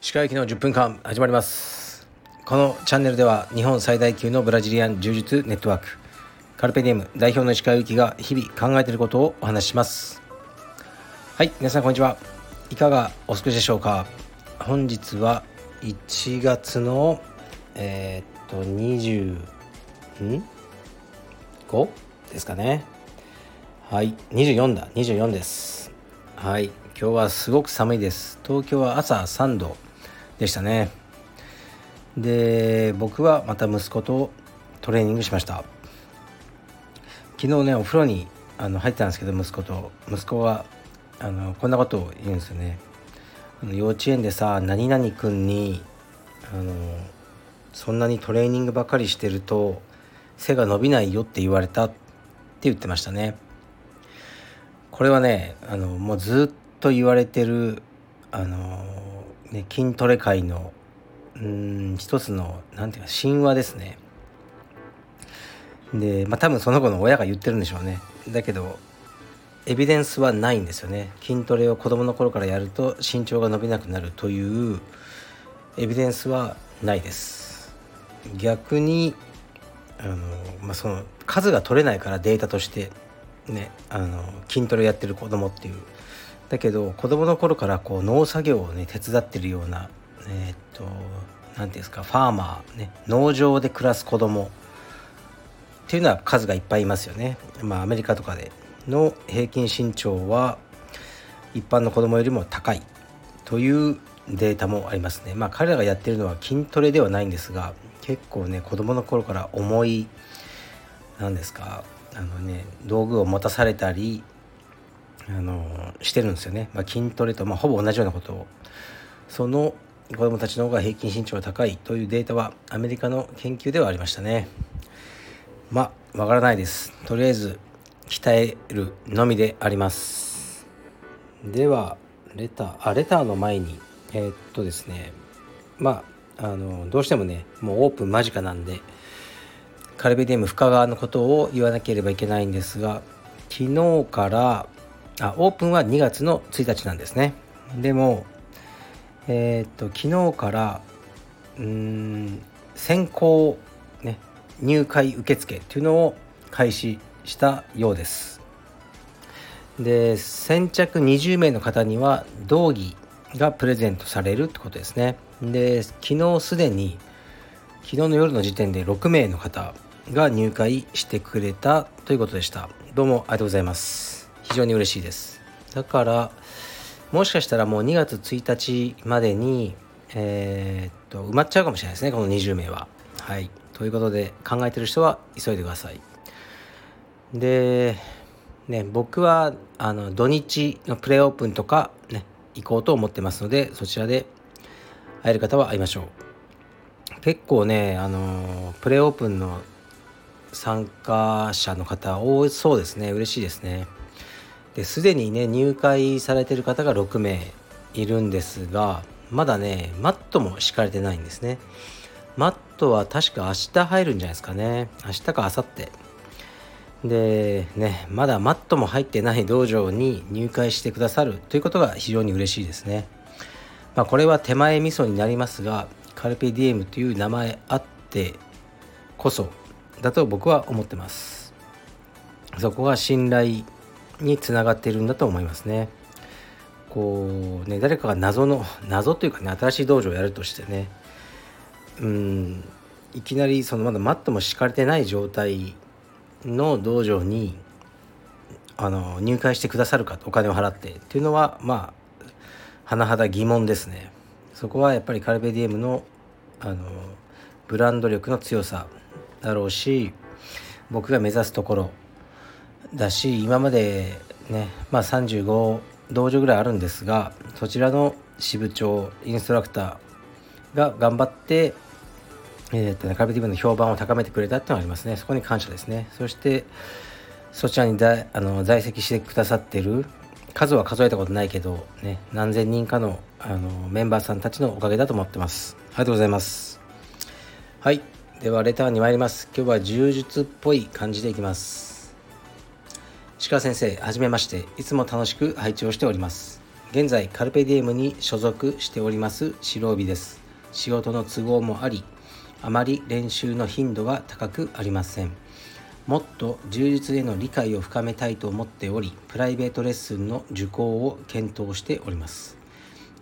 歯科行きの10分間始まります。このチャンネルでは日本最大級のブラジリアン柔術ネットワーク。カルペディウム代表の石川由紀が日々考えていることをお話しします。はい皆さんこんにちは。いかがお過ごしでしょうか。本日は1月のえー、っと20ん 5? ですかね。はい24だ24です。はい今日はすごく寒いです。東京は朝3度でしたね。で僕はまた息子とトレーニングしました。昨日ねお風呂にあの入ってたんですけど息子と。息子はあのこんなことを言うんですよね。幼稚園でさ何々くんにあのそんなにトレーニングばかりしてると背が伸びないよって言われたって言ってましたね。これはねあのもうずっと言われてるあの、ね、筋トレ界のうん一つの何て言うか神話ですね。でまあ多分その子の親が言ってるんでしょうね。だけどエビデンスはないんですよね。筋トレを子供の頃からやると身長が伸びなくなるというエビデンスはないです。逆にあの、まあ、その数が取れないからデータとして。ねあの筋トレやってる子供っていう。だけど子供の頃からこう農作業をね手伝ってるようなえー、っと何て言うんですかファーマーね農場で暮らす子供。っていうのは数がいっぱいいますよね。まあアメリカとかでの平均身長は一般の子供よりも高い。というデータもありますね。まあ彼らがやってるのは筋トレではないんですが結構ね子供の頃から重い何ですかあのね道具を持たされたりあのしてるんですよね、まあ、筋トレと、まあ、ほぼ同じようなことを。その子供たちの方が平均身長が高いというデータはアメリカの研究ではありましたね。まあわからないです。とりあえず鍛えるのみであります。ではレターあレターの前にえー、っとですね。まああのどうしてもねもうオープン間近なんでカルビディウム深川のことを言わなければいけないんですが昨日からあオープンは2月の1日なんですね。でもえー、っと昨日からうん先行ね入会受付っていうのを開始したようです。で先着20名の方には道着がプレゼントされるってことですね。で昨日すでに昨日の夜の時点で6名の方が入会してくれたということでした。どうもありがとうございます。非常に嬉しいです。だからもしかしたらもう2月1日までにえー、っと埋まっちゃうかもしれないですねこの20名は。はい。ということで考えてる人は急いでください。でね僕はあの土日のプレオープンとかね行こうと思ってますのでそちらで会える方は会いましょう。結構ねあのプレオープンの参加者の方多そうですね。嬉しいですね。ですでにね入会されてる方が6名いるんですがまだねマットも敷かれてないんですね。マットは確か明日入るんじゃないですかね。明日か明後日。でねまだマットも入ってない道場に入会してくださる。ということが非常に嬉しいですね。まあこれは手前味噌になりますがカルペディエムという名前あってこそだと僕は思ってます。そこが信頼につながっているんだと思いますね。こうね誰かが謎の謎というかね新しい道場をやるとしてね。うんいきなりそのまだマットも敷かれてない状態の道場にあの入会してくださるかお金を払って。っていうのはまあ甚だ疑問ですね。そこはやっぱりカルベディエムのあのブランド力の強さだろうし僕が目指すところだし今までねまあ35道場ぐらいあるんですがそちらの支部長インストラクターが頑張ってえーとね、カルビティブの評判を高めてくれたっていうのがありますね。そこに感謝ですね。そして、そちらにだあの在籍してくださってる数は数えたことないけど、ね、何千人かのあのメンバーさんたちのおかげだと思ってます。ありがとうございます。はい。では、レターに参ります。今日は柔術っぽい感じでいきます。鹿先生はじめまして。いつも楽しく拝聴しております。現在カルペディエムに所属しております。白帯です。仕事の都合もありあまり練習の頻度が高くありません。もっと充実への理解を深めたいと思っておりプライベートレッスンの受講を検討しております。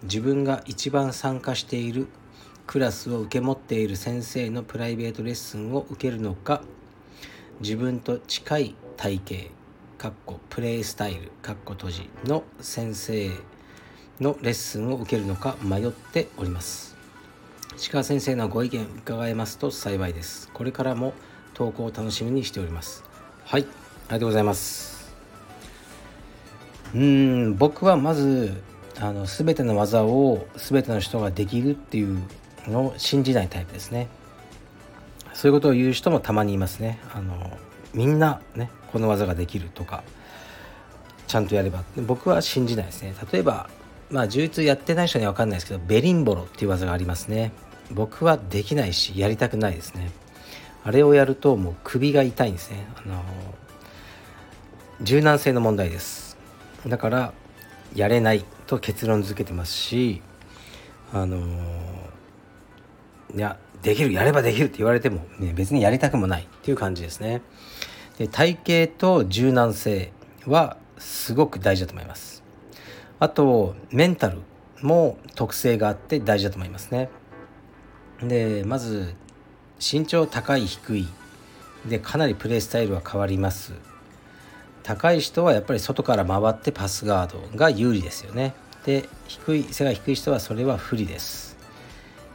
自分が一番参加しているクラスを受け持っている先生のプライベートレッスンを受けるのか自分と近い体型かっこプレイスタイルかっこ閉じの先生のレッスンを受けるのか迷っております。鹿先生のご意見伺えますと幸いです。これからも投稿を楽しみにしております。はいありがとうございます。うん僕はまずあの全ての技を全ての人ができるっていうのを信じないタイプですね。そういうことを言う人もたまにいますね。あのみんなねこの技ができるとかちゃんとやれば。僕は信じないですね。例えばまあ充実やってない人には分かんないですけどベリンボロっていう技がありますね。僕はできないしやりたくないですね。あれをやるともう首が痛いんですね。あの柔軟性の問題です。だからやれないと結論付けてますしあのいやできるやればできるって言われても、ね、別にやりたくもないっていう感じですね。で体型と柔軟性はすごく大事だと思います。あとメンタルも特性があって大事だと思いますね。でまず身長高い低い。でかなりプレースタイルは変わります。高い人はやっぱり外から回ってパスガードが有利ですよね。で低い背が低い人はそれは不利です。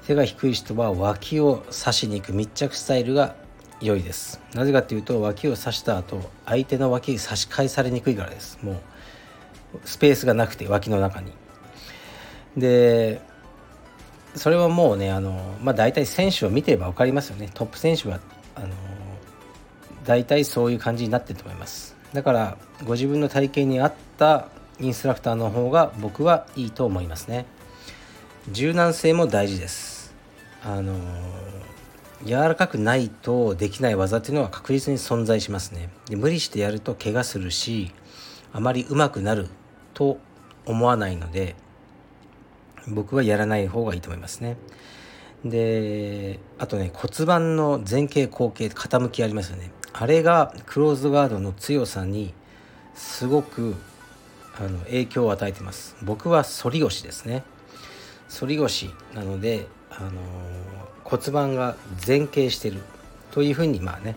背が低い人は脇を刺しに行く密着スタイルが良いです。なぜかっていうと脇を刺した後相手の脇に差し返されにくいからです。もうスペースがなくて脇の中に。でそれはもうねあの、まあ、大体選手を見てれば分かりますよね。トップ選手はあの大体そういう感じになってると思います。だからご自分の体型に合ったインストラクターの方が僕はいいと思いますね。柔軟性も大事です。あの柔らかくないとできない技っていうのは確実に存在しますね。で無理してやると怪我するしあまり上手くなると思わないので僕はやらない方がいいと思いますね。であとね骨盤の前傾後傾傾きありますよね。あれがクローズガードの強さにすごくあの影響を与えてます。僕は反り腰ですね。反り腰なので、あの骨盤が前傾してるというふうにまあね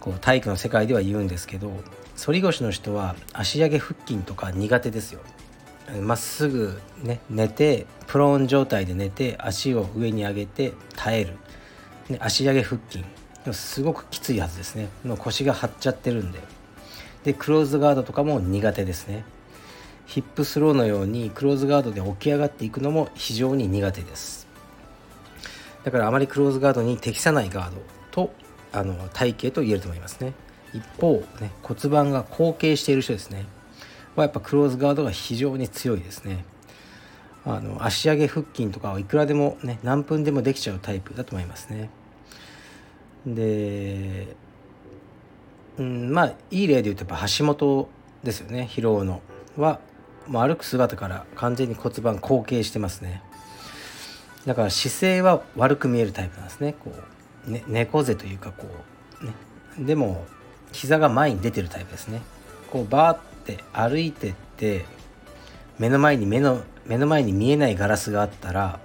こう体育の世界では言うんですけど反り腰の人は足上げ腹筋とか苦手ですよ。まっすぐね寝てプローン状態で寝て足を上に上げて耐える、ね、足上げ腹筋。すごくきついはずですね。もう腰が張っちゃってるんで。でクローズガードとかも苦手ですね。ヒップスローのようにクローズガードで起き上がっていくのも非常に苦手です。だからあまりクローズガードに適さないガードとあの体型と言えると思いますね。一方、ね、骨盤が後傾している人ですね。はやっぱクローズガードが非常に強いですね。あの足上げ腹筋とかはいくらでもね何分でもできちゃうタイプだと思いますね。でうんまあいい例で言うとやっぱ橋本ですよね。疲労のはもう歩く姿から完全に骨盤後傾してますね。だから姿勢は悪く見えるタイプなんですね。こう、ね、猫背というかこうね。でも膝が前に出てるタイプですね。こうバーって歩いてって目の前に目の目の前に見えないガラスがあったら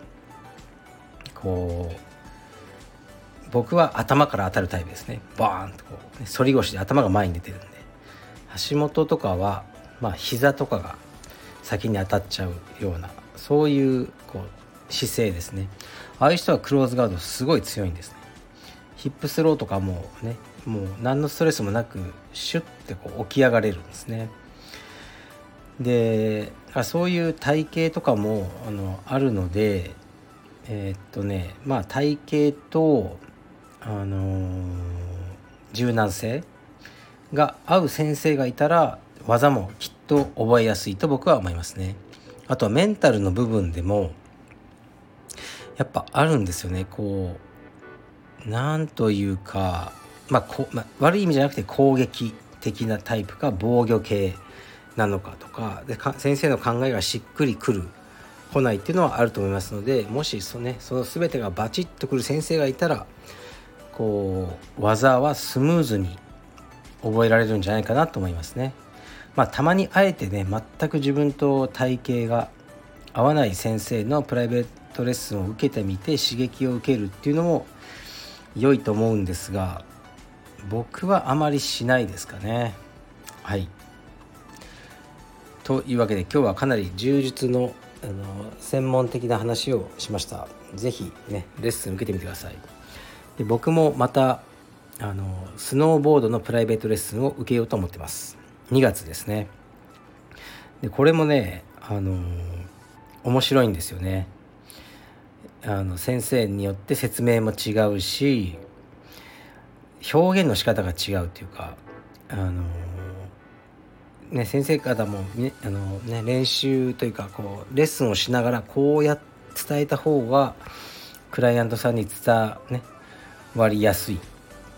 こう僕は頭から当たるタイプですね。バーンとこう、ね、反り腰で頭が前に出てるんで。足元とかはまあ膝とかが先に当たっちゃうようなそういうこう姿勢ですね。ああいう人はクローズガードすごい強いんですね。ヒップスローとかもねもう何のストレスもなくシュッてこう起き上がれるんですね。でそういう体型とかもあのあるのでえー、っとねまあ体型とあのー、柔軟性が合う先生がいたら技もきっと覚えやすいと僕は思いますね。あとはメンタルの部分でもやっぱあるんですよねこうなんというかまあこまあ、悪い意味じゃなくて攻撃的なタイプか防御系なのかとかで先生の考えがしっくりくる来ないっていうのはあると思いますのでもしそ,、ね、その全てがバチッとくる先生がいたらこう技はスムーズに覚えられるんじゃないかなと思いますね。まあ、たまにあえてね全く自分と体型が合わない先生のプライベートレッスンを受けてみて刺激を受けるっていうのも良いと思うんですが僕はあまりしないですかね。はいというわけで今日はかなり柔術のあの専門的な話をしました。是非ねレッスン受けてみてください。で僕もまたあのスノーボードのプライベートレッスンを受けようと思ってます2月ですねでこれもねあの面白いんですよねあの先生によって説明も違うし表現の仕方が違うっていうかあのね先生方もねあの、ね、練習というかこうレッスンをしながらこうや伝えた方がクライアントさんに伝,、ね、りやすい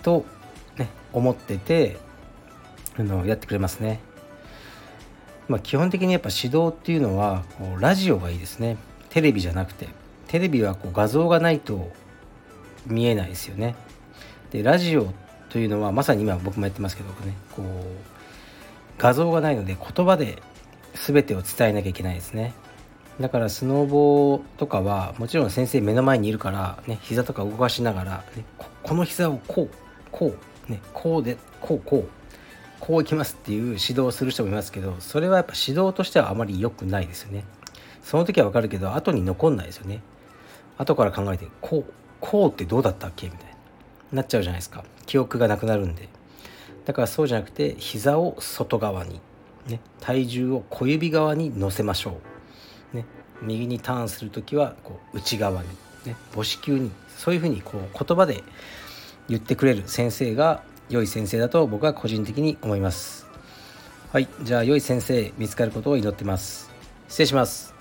と、ね、思っててあのやってくれますね。まあ、基本的にやっぱ指導っていうのはこうラジオがいいですねテレビじゃなくてテレビはこう画像がないと見えないですよね。でラジオというのはまさに今僕もやってますけどねこう画像がないので言葉で全てを伝えなきゃいけないですね。だからスノーボーとかはもちろん先生目の前にいるからね膝とか動かしながら、ね、この膝をこうこうねこうでこうこうこういきますっていう指導をする人もいますけどそれはやっぱ指導としてはあまり良くないですよね。その時はわかるけど後に残んないですよね。後から考えてこうこうってどうだったっけみたいな。なっちゃうじゃないですか。記憶がなくなるんで。だからそうじゃなくて膝を外側に、ね、体重を小指側に乗せましょう、ね、右にターンする時はこう内側に、ね、母子球に。そういうふうにこう言葉で言ってくれる先生が良い先生だと僕は個人的に思います。はい。じゃあ良い先生見つかることを祈ってます。失礼します。